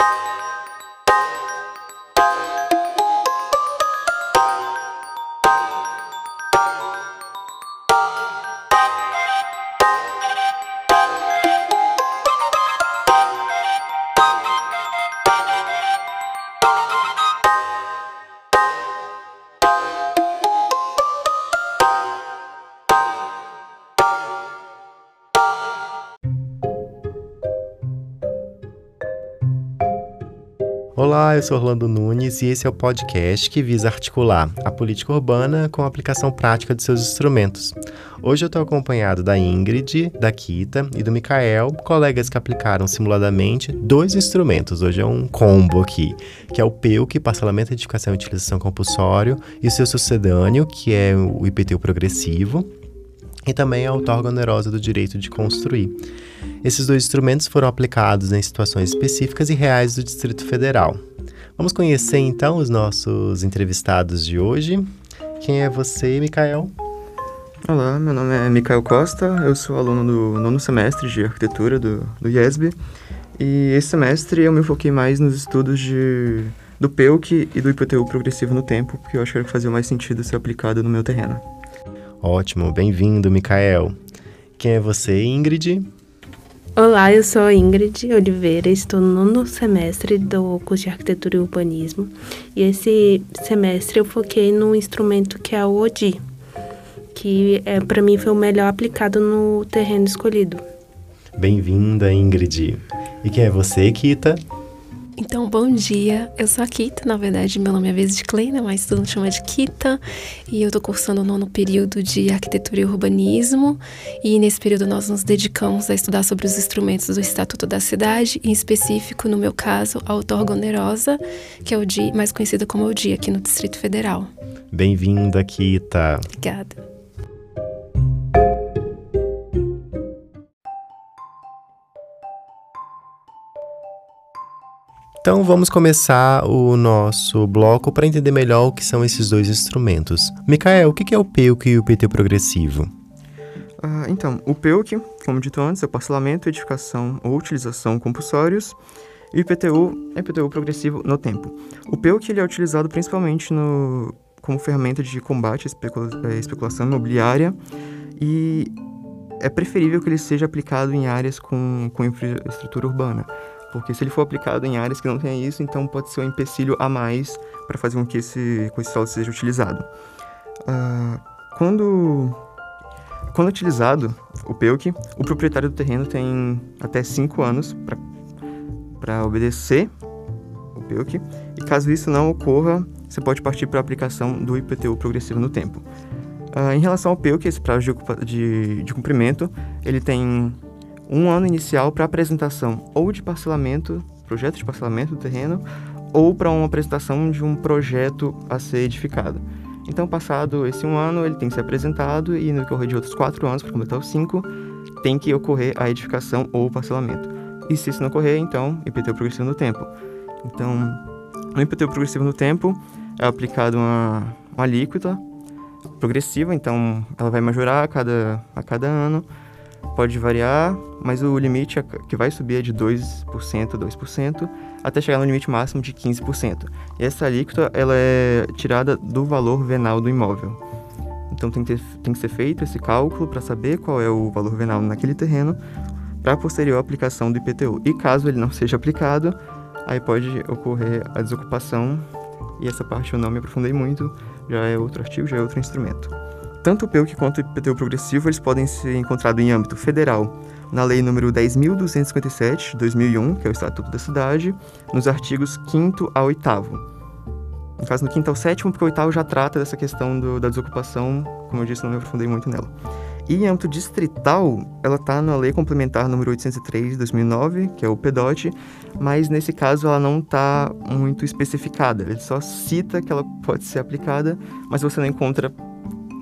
you Olá, eu sou Orlando Nunes e esse é o podcast que visa articular a política urbana com a aplicação prática de seus instrumentos. Hoje eu estou acompanhado da Ingrid, da Kita e do Mikael, colegas que aplicaram simuladamente dois instrumentos. Hoje é um combo aqui, que é o PEUC, Parcelamento, Edificação e Utilização Compulsório, e o seu sucedâneo, que é o IPTU Progressivo, e também a outorga onerosa do direito de construir. Esses dois instrumentos foram aplicados em situações específicas e reais do Distrito Federal. Vamos conhecer então os nossos entrevistados de hoje. Quem é você, Mikael? Olá, meu nome é Mikael Costa, eu sou aluno do nono semestre de arquitetura do, do IESB e esse semestre eu me foquei mais nos estudos de, do PEUC e do IPTU progressivo no tempo, porque eu acho que fazia mais sentido ser aplicado no meu terreno. Ótimo, bem-vindo, Mikael. Quem é você, Ingrid? Olá, eu sou Ingrid Oliveira, estou no nono semestre do curso de Arquitetura e Urbanismo e esse semestre eu foquei no instrumento que é o ODI, que é, para mim foi o melhor aplicado no terreno escolhido. Bem-vinda, Ingrid. E quem é você, Kita? Então, bom dia. Eu sou a Kita, na verdade, meu nome é Vez de Kleina, mas todo mundo chama de Kita. E eu tô cursando o nono período de arquitetura e urbanismo. E nesse período nós nos dedicamos a estudar sobre os instrumentos do Estatuto da Cidade, em específico, no meu caso, a outorga onerosa, que é o DI, mais conhecida como o DI aqui no Distrito Federal. Bem-vinda, Kita. Obrigada. Então vamos começar o nosso bloco para entender melhor o que são esses dois instrumentos. Mikael, o que é o PEUC e o PT progressivo? Uh, então, o PEUC, como dito antes, é o parcelamento, edificação ou utilização compulsórios, e o IPTU é IPTU progressivo no tempo. O PEUC ele é utilizado principalmente no, como ferramenta de combate à especula à especulação imobiliária e é preferível que ele seja aplicado em áreas com, com infraestrutura urbana, porque se ele for aplicado em áreas que não tem isso, então pode ser um empecilho a mais para fazer com que esse, com esse solo seja utilizado. Uh, quando, quando utilizado o PEUC, o proprietário do terreno tem até 5 anos para obedecer o PEUC, e caso isso não ocorra, você pode partir para a aplicação do IPTU progressivo no tempo. Uh, em relação ao PEUC, esse prazo de, de, de cumprimento, ele tem um ano inicial para apresentação ou de parcelamento, projeto de parcelamento do terreno, ou para uma apresentação de um projeto a ser edificado. Então, passado esse um ano, ele tem que ser apresentado e no decorrer de outros quatro anos, para completar os cinco, tem que ocorrer a edificação ou o parcelamento. E se isso não ocorrer, então, IPTU progressivo no tempo. Então, no IPTU progressivo no tempo, é aplicado uma, uma alíquota progressiva, então ela vai majorar a cada, a cada ano, pode variar, mas o limite é que vai subir é de 2%, 2%, até chegar no limite máximo de 15%. E essa alíquota ela é tirada do valor venal do imóvel. Então tem que, ter, tem que ser feito esse cálculo para saber qual é o valor venal naquele terreno para posterior aplicação do IPTU. E caso ele não seja aplicado, aí pode ocorrer a desocupação, e essa parte eu não me aprofundei muito, já é outro artigo, já é outro instrumento. Tanto o PEUC quanto o IPTU progressivo eles podem ser encontrados em âmbito federal, na Lei nº 10.257, de 2001, que é o Estatuto da Cidade, nos artigos 5 a 8 No caso, no 5 ao 7 porque o 8 já trata dessa questão do, da desocupação, como eu disse, não me aprofundei muito nela. E em âmbito distrital, ela está na Lei Complementar número 803 de 2009, que é o PEDOT, mas nesse caso ela não está muito especificada. Ele só cita que ela pode ser aplicada, mas você não encontra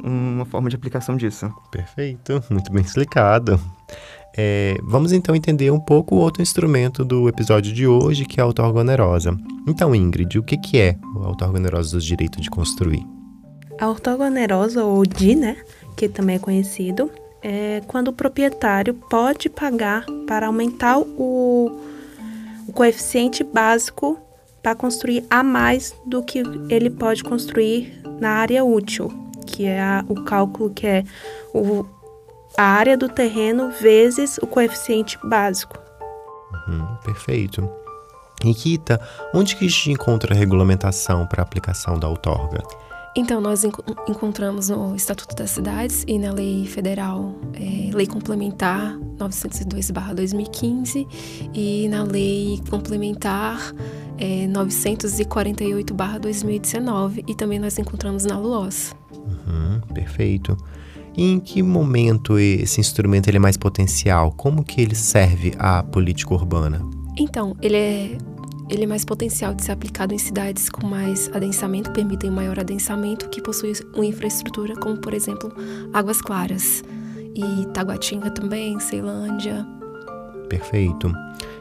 uma forma de aplicação disso. Perfeito, muito bem explicado. É, vamos então entender um pouco o outro instrumento do episódio de hoje, que é a outorga onerosa. Então, Ingrid, o que, que é a outorga onerosa dos direitos de construir? A outorga onerosa, ou DI, né, que também é conhecido, é quando o proprietário pode pagar para aumentar o, o coeficiente básico para construir a mais do que ele pode construir na área útil, que é a, o cálculo que é o, a área do terreno vezes o coeficiente básico. Uhum, perfeito. Nikita, onde que a gente encontra a regulamentação para aplicação da outorga? Então, nós enco encontramos no Estatuto das Cidades e na Lei Federal, é, Lei Complementar 902-2015 e na Lei Complementar é, 948-2019 e também nós encontramos na LUOS. Uhum, perfeito. E em que momento esse instrumento ele é mais potencial? Como que ele serve à política urbana? Então, ele é ele é mais potencial de ser aplicado em cidades com mais adensamento, permitem maior adensamento, que possuem uma infraestrutura como, por exemplo, Águas Claras e Taguatinga também, Ceilândia. Perfeito.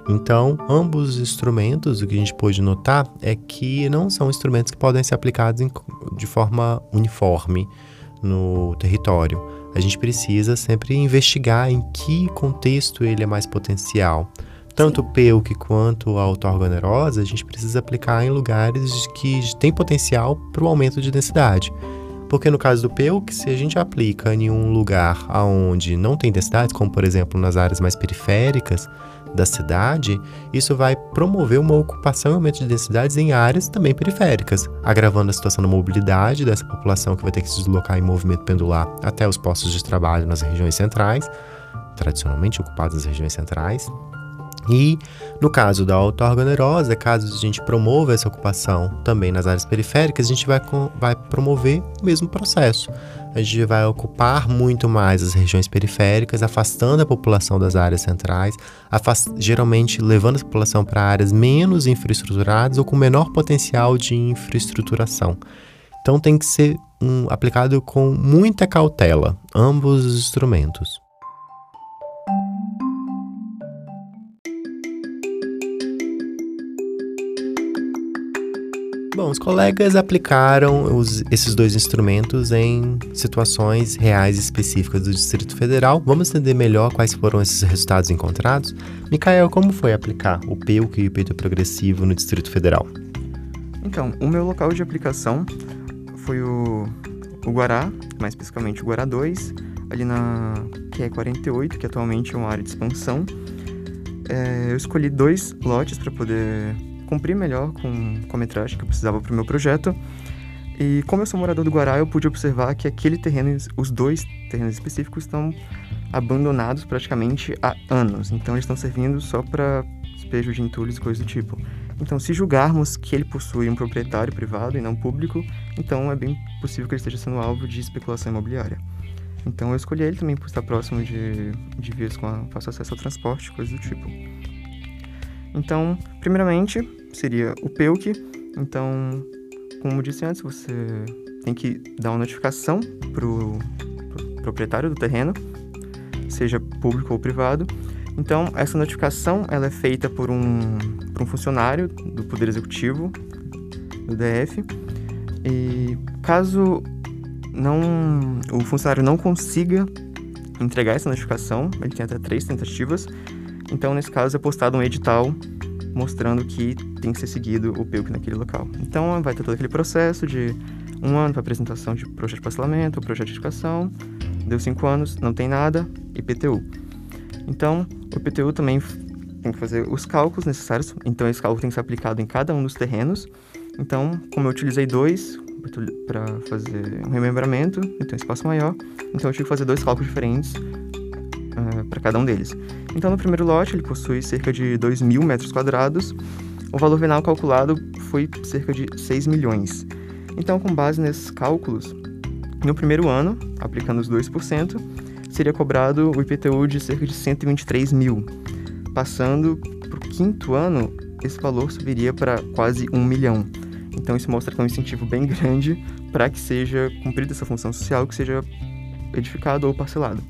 Então, ambos os instrumentos, o que a gente pôde notar é que não são instrumentos que podem ser aplicados em, de forma uniforme no território. A gente precisa sempre investigar em que contexto ele é mais potencial. Tanto o PEUC quanto a auto-organerosa, a gente precisa aplicar em lugares que têm potencial para o aumento de densidade. Porque no caso do PEUC, se a gente aplica em um lugar onde não tem densidade, como por exemplo nas áreas mais periféricas da cidade, isso vai promover uma ocupação e aumento de densidades em áreas também periféricas, agravando a situação da mobilidade dessa população que vai ter que se deslocar em movimento pendular até os postos de trabalho nas regiões centrais, tradicionalmente ocupadas nas regiões centrais, e no caso da auto-organerosa, caso a gente promova essa ocupação também nas áreas periféricas, a gente vai, vai promover o mesmo processo. A gente vai ocupar muito mais as regiões periféricas, afastando a população das áreas centrais, geralmente levando a população para áreas menos infraestruturadas ou com menor potencial de infraestruturação. Então tem que ser um, aplicado com muita cautela, ambos os instrumentos. Bom, os colegas aplicaram os, esses dois instrumentos em situações reais específicas do Distrito Federal. Vamos entender melhor quais foram esses resultados encontrados? Micael, como foi aplicar o PEUC e o IPT progressivo no Distrito Federal? Então, o meu local de aplicação foi o, o Guará, mais especificamente o Guará 2, ali na QE 48, que atualmente é uma área de expansão. É, eu escolhi dois lotes para poder cumprir melhor com, com a metragem que eu precisava para o meu projeto. E como eu sou morador do Guará, eu pude observar que aquele terreno, os dois terrenos específicos, estão abandonados praticamente há anos. Então eles estão servindo só para despejo de entulhos e coisas do tipo. Então, se julgarmos que ele possui um proprietário privado e não público, então é bem possível que ele esteja sendo alvo de especulação imobiliária. Então, eu escolhi ele também por estar próximo de, de vias com fácil acesso ao transporte, coisas do tipo. Então, primeiramente, seria o PEUC. Então, como disse antes, você tem que dar uma notificação para o pro proprietário do terreno, seja público ou privado. Então, essa notificação ela é feita por um, por um funcionário do Poder Executivo, do DF. E caso não, o funcionário não consiga entregar essa notificação, ele tem até três tentativas, então, nesse caso, é postado um edital mostrando que tem que ser seguido o PEUC naquele local. Então, vai ter todo aquele processo de um ano para apresentação de projeto de parcelamento, projeto de educação, deu cinco anos, não tem nada, IPTU. Então, o IPTU também tem que fazer os cálculos necessários, então esse cálculo tem que ser aplicado em cada um dos terrenos. Então, como eu utilizei dois para fazer um remembramento, então espaço maior, então eu tive que fazer dois cálculos diferentes uh, para cada um deles. Então, no primeiro lote, ele possui cerca de 2 mil metros quadrados. O valor venal calculado foi cerca de 6 milhões. Então, com base nesses cálculos, no primeiro ano, aplicando os 2%, seria cobrado o IPTU de cerca de 123 mil. Passando para o quinto ano, esse valor subiria para quase 1 milhão. Então, isso mostra que é um incentivo bem grande para que seja cumprida essa função social, que seja edificado ou parcelado.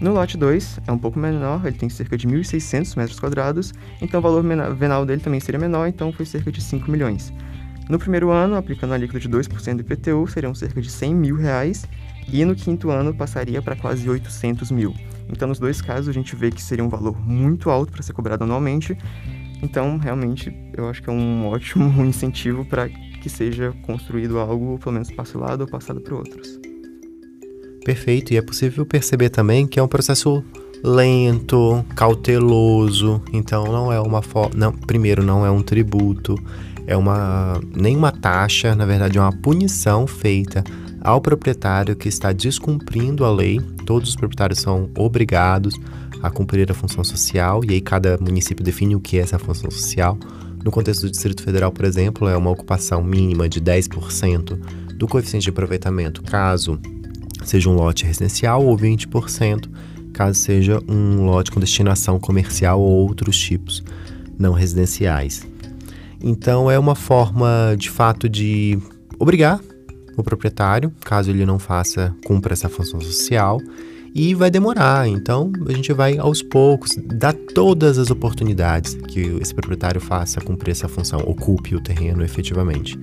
No lote 2 é um pouco menor, ele tem cerca de 1.600 metros quadrados, então o valor venal dele também seria menor, então foi cerca de 5 milhões. No primeiro ano, aplicando a alíquota de 2% do IPTU, seriam cerca de 100 mil reais, e no quinto ano passaria para quase 800 mil. Então, nos dois casos, a gente vê que seria um valor muito alto para ser cobrado anualmente, Então, realmente, eu acho que é um ótimo incentivo para que seja construído algo, pelo menos parcelado ou passado para outros. Perfeito, e é possível perceber também que é um processo lento, cauteloso, então não é uma não, primeiro não é um tributo, é uma nem uma taxa, na verdade é uma punição feita ao proprietário que está descumprindo a lei. Todos os proprietários são obrigados a cumprir a função social e aí cada município define o que é essa função social. No contexto do Distrito Federal, por exemplo, é uma ocupação mínima de 10% do coeficiente de aproveitamento, caso seja um lote residencial, ou 20%, caso seja um lote com destinação comercial ou outros tipos não residenciais. Então, é uma forma de fato de obrigar o proprietário, caso ele não faça, cumpra essa função social, e vai demorar. Então, a gente vai aos poucos dar todas as oportunidades que esse proprietário faça cumprir essa função, ocupe o terreno efetivamente.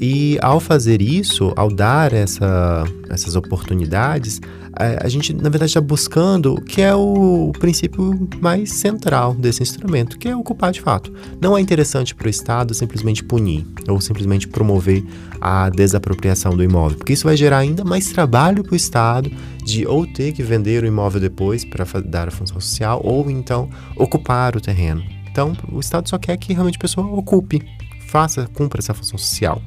E ao fazer isso, ao dar essa, essas oportunidades, a, a gente, na verdade, está buscando o que é o, princípio mais central desse instrumento, que é ocupar de fato. Não é interessante para o Estado simplesmente punir ou simplesmente promover a desapropriação do imóvel, porque isso vai gerar ainda mais trabalho para o Estado de ou ter que vender o imóvel depois para dar a função social ou então ocupar o terreno. Então, o Estado só quer que realmente a pessoa ocupe, faça, cumpra essa função social.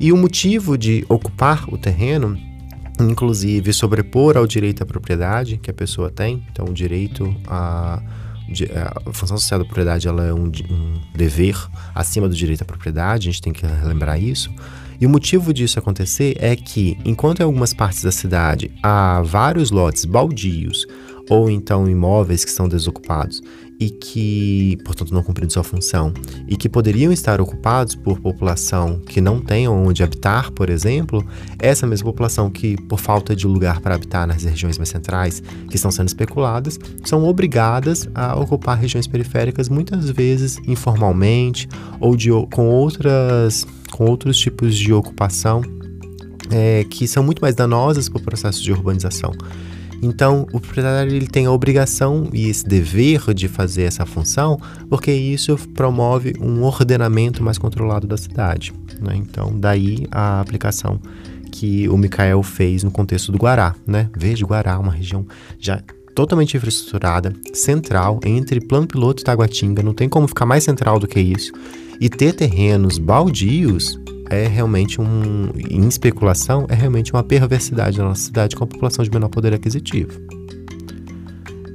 E o motivo de ocupar o terreno, inclusive sobrepor ao direito à propriedade que a pessoa tem, então o direito a função social da propriedade ela é um, um, dever acima do direito à propriedade, a gente tem que lembrar isso. E o motivo disso acontecer é que, enquanto em algumas partes da cidade há vários lotes baldios ou então imóveis que estão desocupados e que, portanto, não cumprindo sua função, e que poderiam estar ocupados por população que não tem onde habitar, por exemplo, essa mesma população que, por falta de lugar para habitar nas regiões mais centrais, que estão sendo especuladas, são obrigadas a ocupar regiões periféricas, muitas vezes informalmente ou de, com, outras, com outros tipos de ocupação é, que são muito mais danosas para o processo de urbanização. Então, o proprietário ele tem a obrigação e esse dever de fazer essa função, porque isso promove um ordenamento mais controlado da cidade. Né? Então, daí a aplicação que o Mikael fez no contexto do Guará. Né? Veja, Guará, uma região já totalmente infraestruturada, central, entre Plano Piloto e Taguatinga, não tem como ficar mais central do que isso. E ter terrenos baldios é realmente um. Em especulação, é realmente uma perversidade na nossa cidade com a população de menor poder aquisitivo.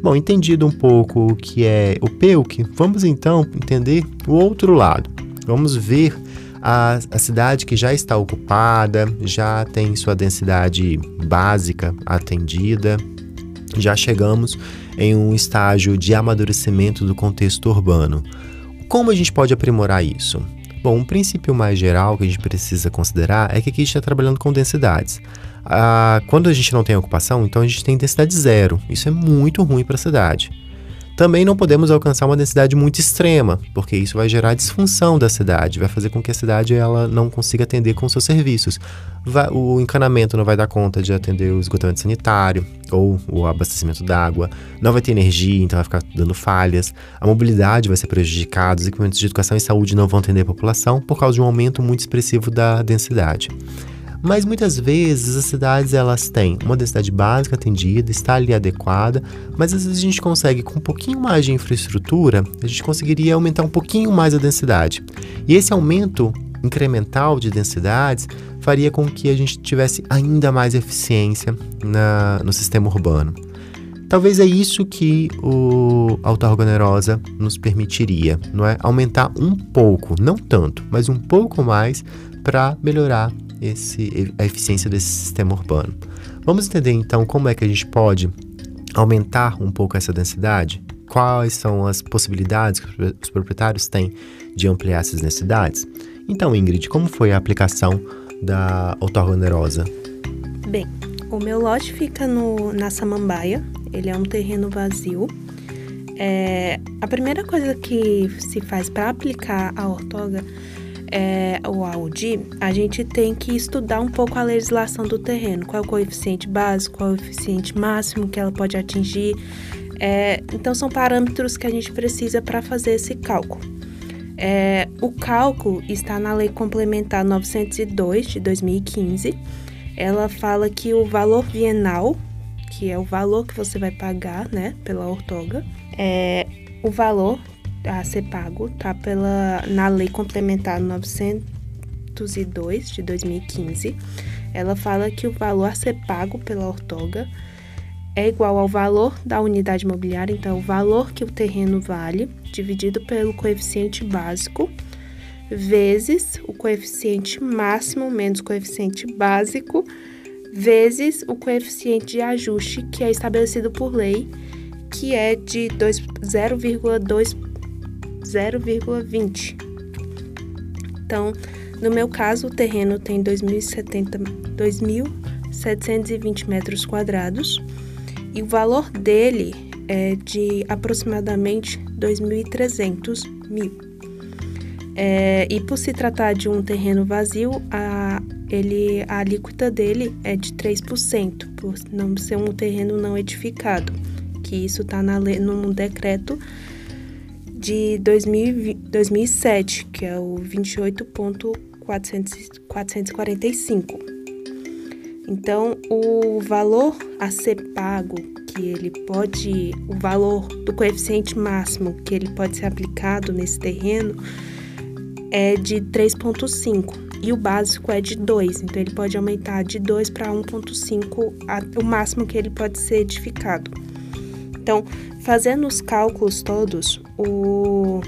Bom, entendido um pouco o que é o PEUC, vamos então entender o outro lado. Vamos ver a, a cidade que já está ocupada, já tem sua densidade básica atendida, já chegamos em um estágio de amadurecimento do contexto urbano. Como a gente pode aprimorar isso? Bom, um princípio mais geral que a gente precisa considerar é que aqui a gente está trabalhando com densidades. Ah, quando a gente não tem ocupação, então a gente tem densidade zero. Isso é muito ruim para a cidade. Também não podemos alcançar uma densidade muito extrema, porque isso vai gerar disfunção da cidade, vai fazer com que a cidade ela não consiga atender com seus serviços. Vai, o encanamento não vai dar conta de atender o esgotamento sanitário ou o abastecimento d'água, não vai ter energia, então vai ficar dando falhas. A mobilidade vai ser prejudicada, os equipamentos de educação e saúde não vão atender a população por causa de um aumento muito expressivo da densidade. Mas muitas vezes as cidades elas têm uma densidade básica atendida, está ali adequada, mas às vezes a gente consegue com um pouquinho mais de infraestrutura, a gente conseguiria aumentar um pouquinho mais a densidade. E esse aumento incremental de densidades faria com que a gente tivesse ainda mais eficiência na, no sistema urbano. Talvez é isso que o autarca onerosa nos permitiria, não é? Aumentar um pouco, não tanto, mas um pouco mais para melhorar esse, a eficiência desse sistema urbano. Vamos entender então como é que a gente pode aumentar um pouco essa densidade? Quais são as possibilidades que os proprietários têm de ampliar essas densidades? Então, Ingrid, como foi a aplicação da outorga onerosa? Bem, o meu lote fica no, na Samambaia, ele é um terreno vazio. É, a primeira coisa que se faz para aplicar a ortoga é, o Audi, a gente tem que estudar um pouco a legislação do terreno, qual é o coeficiente básico, qual é o coeficiente máximo que ela pode atingir, É, então, são parâmetros que a gente precisa para fazer esse cálculo. É, o cálculo está na Lei Complementar 902 de 2015. Ela fala que o valor bienal, que é o valor que você vai pagar, né, pela ortoga, é o valor a ser pago, tá pela na Lei Complementar 902 de 2015. Ela fala que o valor a ser pago pela ortoga é igual ao valor da unidade imobiliária, então o valor que o terreno vale, dividido pelo coeficiente básico, vezes o coeficiente máximo menos coeficiente básico, vezes o coeficiente de ajuste que é estabelecido por lei, que é de 0,20. Então, no meu caso, o terreno tem 2.720 metros quadrados e o valor dele é de aproximadamente 2.300 mil. É, e por se tratar de um terreno vazio, a, ele, a alíquota dele é de 3%, por não ser um terreno não edificado, que isso está num decreto de 2000, 2007, que é o 28.445. Então, o valor a ser pago que ele pode, o valor do coeficiente máximo que ele pode ser aplicado nesse terreno é de 3.5 e o básico é de 2, então ele pode aumentar de 2 para 1.5 o máximo que ele pode ser edificado. Então, fazendo os cálculos todos, o,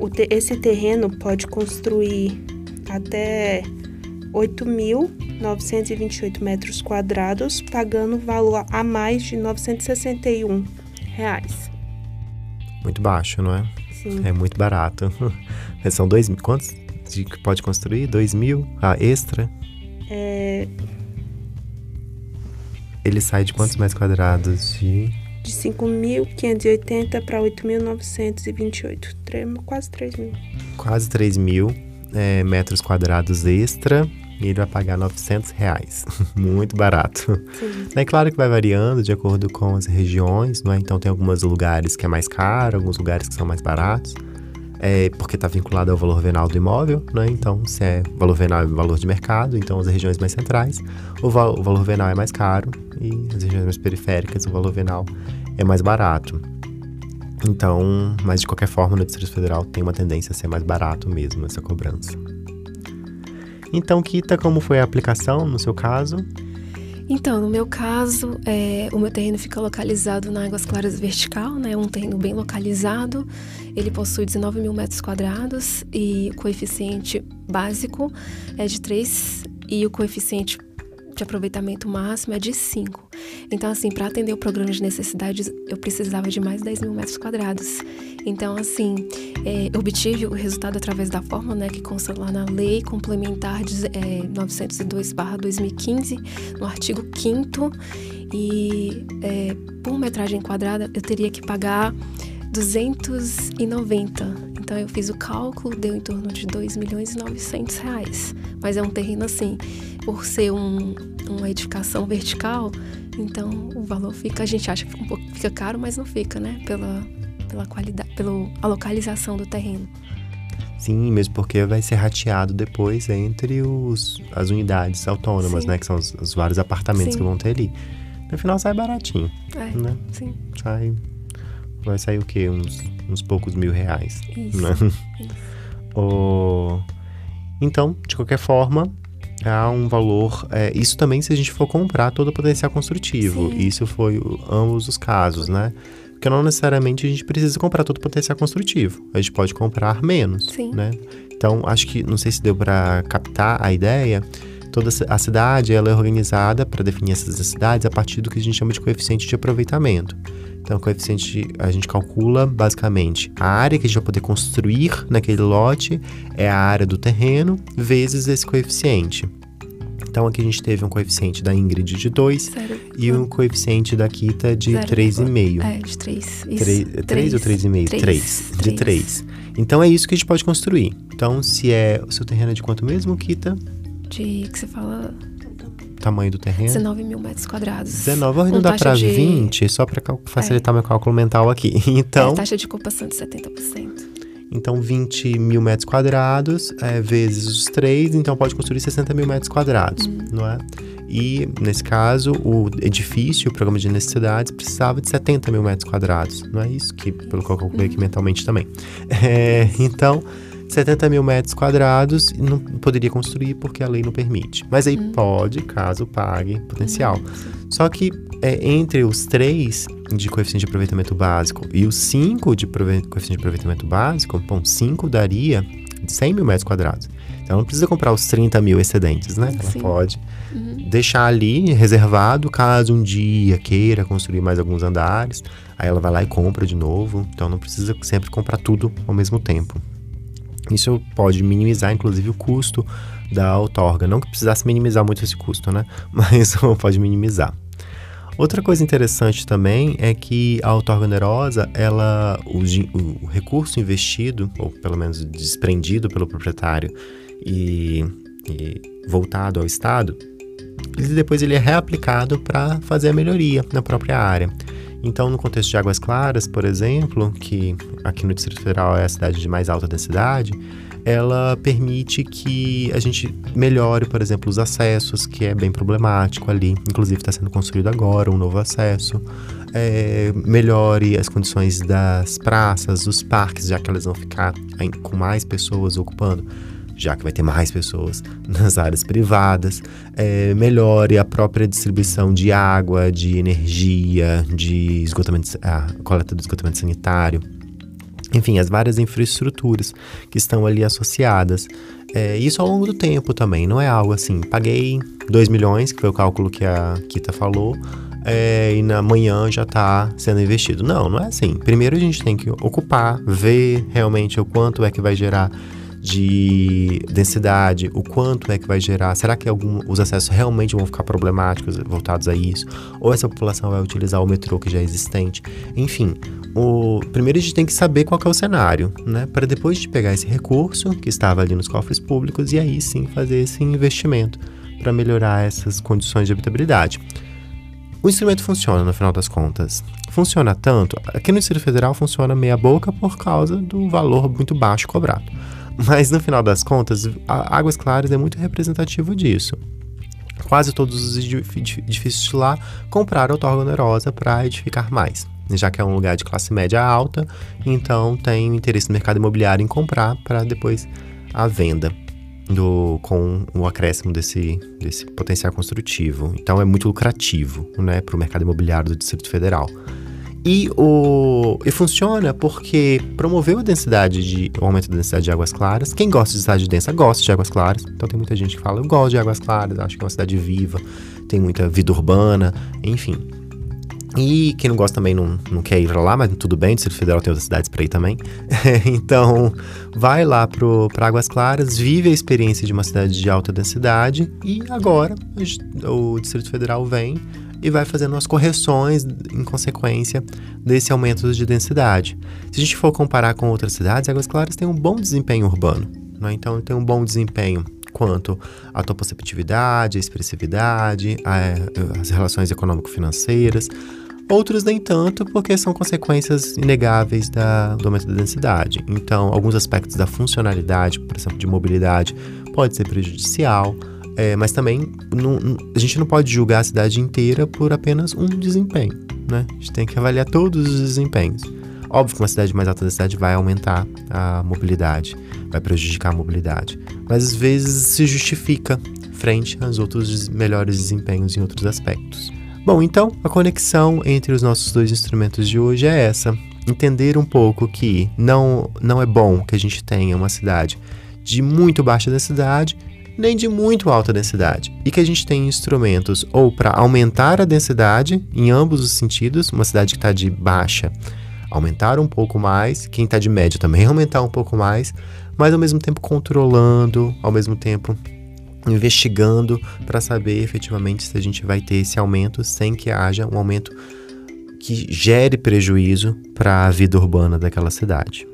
o esse terreno pode construir até 8.928 metros quadrados, pagando valor a mais de 961 reais. Muito baixo, não é? Sim. É muito barato. São dois mil. Quantos de que pode construir? Dois mil? Ah, extra? É... Ele sai de quantos metros quadrados? De, de 5.580 para 8.928. Quase 3 mil. Quase 3 mil é, metros quadrados extra e ele vai pagar 900 reais. Muito barato. Sim. É claro que vai variando de acordo com as regiões, não é? Então tem alguns lugares que é mais caro, alguns lugares que são mais baratos. É porque está vinculado ao valor venal do imóvel, né? Então, se é valor venal é valor de mercado, então as regiões mais centrais, o, val o valor venal é mais caro e as regiões mais periféricas, o valor venal é mais barato. Então, mas de qualquer forma, no Distrito Federal tem uma tendência a ser mais barato mesmo essa cobrança. Então, Kita, como foi a aplicação no seu caso? Então, no meu caso, é, o meu terreno fica localizado na Águas Claras Vertical, né? Um terreno bem localizado. Ele possui 19 mil metros quadrados e o coeficiente básico é de 3 e o coeficiente de aproveitamento máximo é de 5. Então, assim, para atender o programa de necessidades, eu precisava de mais 10 mil metros quadrados. Então, assim, é, obtive o resultado através da fórmula, né, que consta lá na Lei Complementar de, é, 902-2015, no artigo 5 e é, por metragem quadrada eu teria que pagar 290. Então eu fiz o cálculo, deu em torno de 2 milhões e 900 reais. Mas é um terreno assim, por ser um, uma edificação vertical, então o valor fica, a gente acha que fica um pouco fica caro, mas não fica, né? Pela, pela qualidade, pela localização do terreno. Sim, mesmo porque vai ser rateado depois entre os, as unidades autônomas, Sim. né? Que são os, os vários apartamentos Sim. que vão ter ali. No final sai baratinho, É, né? sim. Sai. Vai sair o quê? Uns, uns poucos mil reais. Isso. Né? O... Então, de qualquer forma, há um valor. é, isso também se a gente for comprar todo o potencial construtivo. Sim. Isso foi o- ambos os casos, né? Porque não necessariamente a gente precisa comprar todo o potencial construtivo. A gente pode comprar menos, Sim. né? Então, acho que, não sei se deu para captar a ideia. Toda a cidade ela é organizada para definir essas necessidades a partir do que a gente chama de coeficiente de aproveitamento. Então, o coeficiente a gente calcula basicamente a área que a gente vai poder construir naquele lote é a área do terreno vezes esse coeficiente. Então, aqui a gente teve um coeficiente da Ingrid de 2 Sério. e um coeficiente da Kita de Zero 3,5. É, de 3. Isso. 3 ou 3,5? Três. 3. De Três. 3. Então é isso que a gente pode construir. Então, se é. O seu terreno é de quanto mesmo, Kita? De que você fala tamanho do terreno? 19 mil metros quadrados. 19, vou arredondar taxa para de- 20, só para facilitar meu cálculo mental aqui. Então, É, taxa de ocupação de 70%. então 20 mil metros quadrados é, vezes os 3, então pode construir 60 mil metros quadrados, não é? E, nesse caso, o edifício, o programa de necessidades, precisava de 70 mil metros quadrados. Não é isso? Que, pelo que eu calculei aqui mentalmente também. É, então, 70 mil metros quadrados não poderia construir porque a lei não permite. Mas aí pode, caso pague potencial. Só que é, entre os 3 de coeficiente de aproveitamento básico e os 5 de coeficiente de aproveitamento básico, bom, 5 daria 100 mil metros quadrados. Então não precisa comprar os 30 mil excedentes, né? Ela Sim. pode deixar ali reservado caso um dia queira construir mais alguns andares. Aí ela vai lá e compra de novo. Então não precisa sempre comprar tudo ao mesmo tempo. Isso pode minimizar, inclusive, o custo da outorga. Não que precisasse minimizar muito esse custo, né? Mas pode minimizar. Outra coisa interessante também é que a outorga onerosa, ela, o, o recurso investido, ou pelo menos desprendido pelo proprietário e, e voltado ao Estado, ele depois ele é reaplicado para fazer a melhoria na própria área. Então, no contexto de Águas Claras, por exemplo, que aqui no Distrito Federal é a cidade de mais alta densidade, ela permite que a gente melhore, por exemplo, os acessos, que é bem problemático ali. Inclusive, está sendo construído agora um novo acesso. É, melhore as condições das praças, dos parques, já que elas vão ficar com mais pessoas ocupando já que vai ter mais pessoas nas áreas privadas, é, melhore a própria distribuição de água, de energia, de esgotamento, a coleta do esgotamento sanitário. Enfim, as várias infraestruturas que estão ali associadas. É, isso ao longo do tempo também, não é algo assim, paguei 2 milhões, que foi o cálculo que a Kita falou, é, e na manhã já está sendo investido. Não, não é assim. Primeiro a gente tem que ocupar, ver realmente o quanto é que vai gerar de densidade, o quanto é que vai gerar, será que algum, os acessos realmente vão ficar problemáticos voltados a isso? Ou essa população vai utilizar o metrô que já é existente? Enfim, o, primeiro a gente tem que saber qual é o cenário, né? Para depois de pegar esse recurso que estava ali nos cofres públicos e aí sim fazer esse investimento para melhorar essas condições de habitabilidade. O instrumento funciona no final das contas. Funciona tanto, aqui no Distrito Federal funciona meia boca por causa do valor muito baixo cobrado. Mas no final das contas, Águas Claras é muito representativo disso. Quase todos os edif- edifícios de lá compraram outorga onerosa para edificar mais. Já que é um lugar de classe média alta, então tem interesse no mercado imobiliário em comprar para depois a venda do, com o acréscimo desse, desse potencial construtivo. Então é muito lucrativo né, para o mercado imobiliário do Distrito Federal. E, o, e funciona porque promoveu a densidade de o aumento da densidade de águas claras. Quem gosta de cidade densa gosta de águas claras. Então tem muita gente que fala, eu gosto de águas claras, acho que é uma cidade viva, tem muita vida urbana, enfim. E quem não gosta também não, não quer ir lá, mas tudo bem, o Distrito Federal tem outras cidades para ir também. então, vai lá para Águas Claras, vive a experiência de uma cidade de alta densidade e agora o Distrito Federal vem e vai fazendo as correções em consequência desse aumento de densidade. Se a gente for comparar com outras cidades, Águas Claras tem um bom desempenho urbano, né? então tem um bom desempenho quanto à topoceptividade, a expressividade, a, as relações econômico-financeiras. Outros nem tanto, porque são consequências inegáveis da, do aumento da densidade. Então, alguns aspectos da funcionalidade, por exemplo, de mobilidade, pode ser prejudicial, é, mas também não, a gente não pode julgar a cidade inteira por apenas um desempenho, né? A gente tem que avaliar todos os desempenhos. Óbvio que uma cidade de mais alta densidade vai aumentar a mobilidade, vai prejudicar a mobilidade, mas às vezes se justifica frente aos outros melhores desempenhos em outros aspectos. Bom, então a conexão entre os nossos dois instrumentos de hoje é essa: entender um pouco que não, não é bom que a gente tenha uma cidade de muito baixa densidade nem de muito alta densidade, e que a gente tem instrumentos ou para aumentar a densidade em ambos os sentidos, uma cidade que está de baixa aumentar um pouco mais, quem está de média também aumentar um pouco mais, mas ao mesmo tempo controlando, ao mesmo tempo investigando para saber efetivamente se a gente vai ter esse aumento sem que haja um aumento que gere prejuízo para a vida urbana daquela cidade.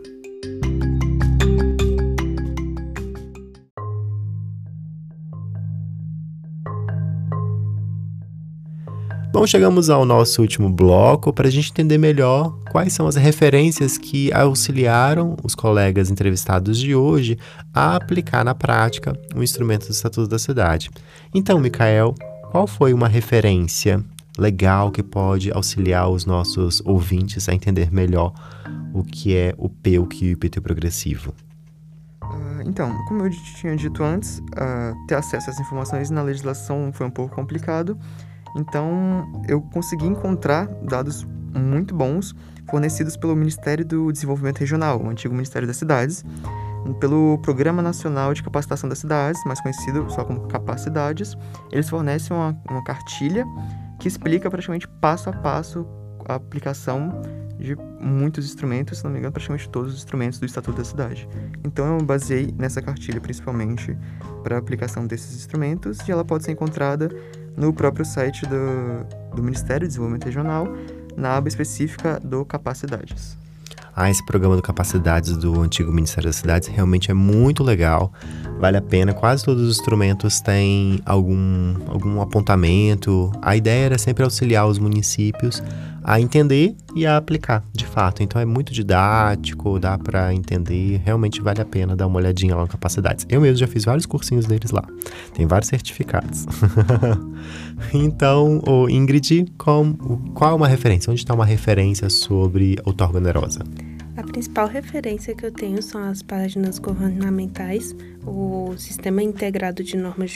Bom, chegamos ao nosso último bloco para a gente entender melhor quais são as referências que auxiliaram os colegas entrevistados de hoje a aplicar na prática o instrumento do Estatuto da Cidade. Então, Mikael, qual foi uma referência legal que pode auxiliar os nossos ouvintes a entender melhor o que é o PEUC e o IPT progressivo? Uh, então, como eu tinha dito antes, uh, ter acesso essas informações na legislação foi um pouco complicado. Então, eu consegui encontrar dados muito bons fornecidos pelo Ministério do Desenvolvimento Regional, o antigo Ministério das Cidades, pelo Programa Nacional de Capacitação das Cidades, mais conhecido só como Capacidades. Eles fornecem uma, uma cartilha que explica praticamente passo a passo a aplicação de muitos instrumentos, se não me engano, praticamente todos os instrumentos do Estatuto da Cidade. Então eu baseei nessa cartilha principalmente para a aplicação desses instrumentos e ela pode ser encontrada no próprio site do, do Ministério do Desenvolvimento Regional, na aba específica do Capacidades. Ah, esse programa do Capacidades do antigo Ministério das Cidades realmente é muito legal, vale a pena. Quase todos os instrumentos têm algum, algum apontamento. A ideia era sempre auxiliar os municípios a entender e a aplicar, de fato. Então é muito didático, dá para entender, realmente vale a pena dar uma olhadinha lá no Capacidades. Eu mesmo já fiz vários cursinhos deles lá, tem vários certificados. então, oh, Ingrid, qual, qual é uma referência? Onde está uma referência sobre outorga onerosa? A principal referência que eu tenho são as páginas governamentais, o Sistema Integrado de Normas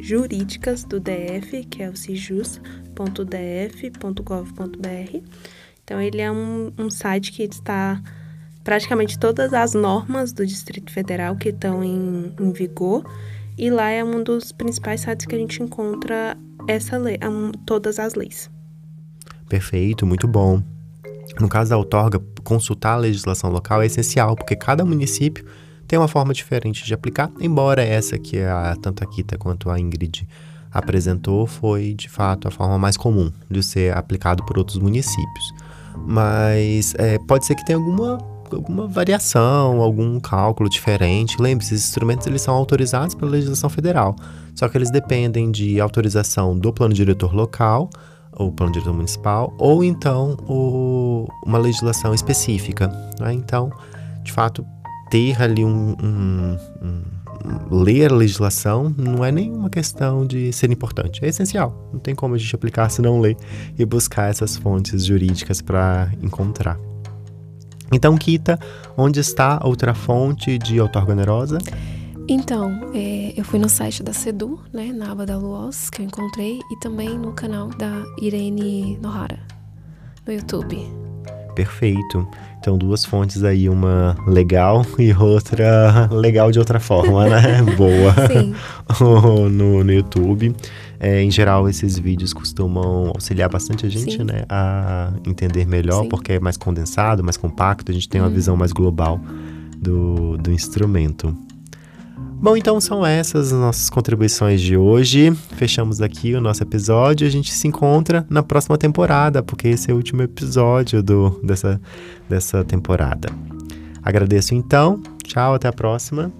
Jurídicas do DF, que é o cijus.df.gov.br. Então, ele é um, um site que está praticamente todas as normas do Distrito Federal que estão em, em vigor, e lá é um dos principais sites que a gente encontra essa lei, um, todas as leis. Perfeito, muito bom. No caso da outorga, consultar a legislação local é essencial, porque cada município tem uma forma diferente de aplicar, embora essa que a, tanto a Kita quanto a Ingrid apresentou foi, de fato, a forma mais comum de ser aplicado por outros municípios. Mas é, pode ser que tenha alguma, alguma variação, algum cálculo diferente. Lembre-se, esses instrumentos eles são autorizados pela legislação federal, só que eles dependem de autorização do plano diretor local, o plano diretor municipal, ou então o, uma legislação específica. Né? Então, de fato, ter ali um, um, um, ler a legislação não é nenhuma questão de ser importante, é essencial. Não tem como a gente aplicar se não ler e buscar essas fontes jurídicas para encontrar. Então, Kita, onde está outra fonte de outorga onerosa? Então, é, eu fui no site da Sedu, né, na aba da Luoz, que eu encontrei, e também no canal da Irene Nohara, no YouTube. Perfeito. Então, duas fontes aí, uma legal e outra legal de outra forma, né? Boa. Sim. no, no YouTube. É, em geral, esses vídeos costumam auxiliar bastante a gente, Sim. né? A entender melhor, Sim. porque é mais condensado, mais compacto, a gente tem uma hum. visão mais global do, do instrumento. Bom, então são essas as nossas contribuições de hoje. Fechamos aqui o nosso episódio. A gente se encontra na próxima temporada, porque esse é o último episódio do, dessa, dessa temporada. Agradeço então. Tchau, até a próxima.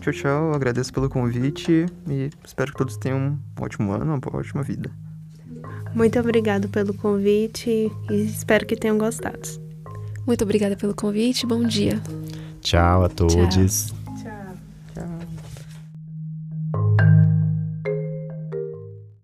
Tchau, tchau. Agradeço pelo convite e espero que todos tenham um ótimo ano, uma ótima vida. Muito obrigado pelo convite e espero que tenham gostado. Muito obrigada pelo convite. Bom dia. Tchau a todos. Tchau.